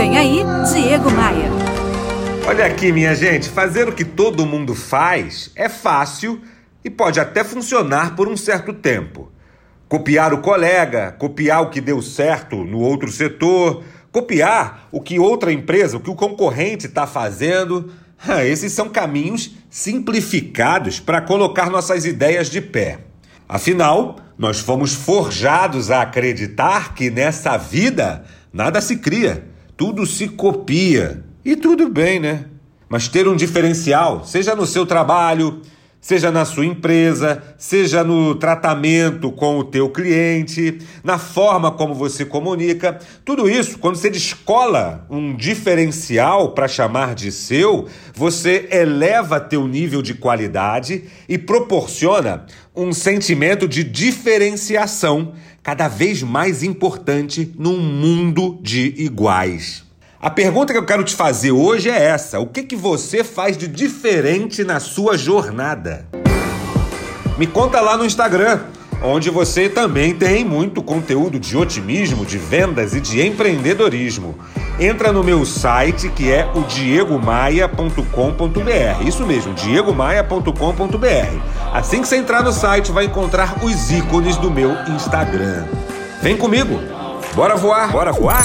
Vem aí, Diego Maia. Olha aqui, minha gente, fazer o que todo mundo faz é fácil e pode até funcionar por um certo tempo. Copiar o colega, copiar o que deu certo no outro setor, copiar o que outra empresa, o que o concorrente está fazendo. Esses são caminhos simplificados para colocar nossas ideias de pé. Afinal, nós fomos forjados a acreditar que nessa vida nada se cria, tudo se copia. E tudo bem, né? Mas ter um diferencial, seja no seu trabalho, seja na sua empresa, seja no tratamento com o teu cliente, na forma como você comunica, tudo isso, quando você descola um diferencial para chamar de seu, você eleva teu nível de qualidade e proporciona um sentimento de diferenciação cada vez mais importante num mundo de iguais. A pergunta que eu quero te fazer hoje é essa: o que, que você faz de diferente na sua jornada? Me conta lá no Instagram, onde você também tem muito conteúdo de otimismo, de vendas e de empreendedorismo. Entra no meu site que é o diegomaia.com.br. Isso mesmo, diegomaia.com.br. Assim que você entrar no site, vai encontrar os ícones do meu Instagram. Vem comigo. Bora voar, bora voar?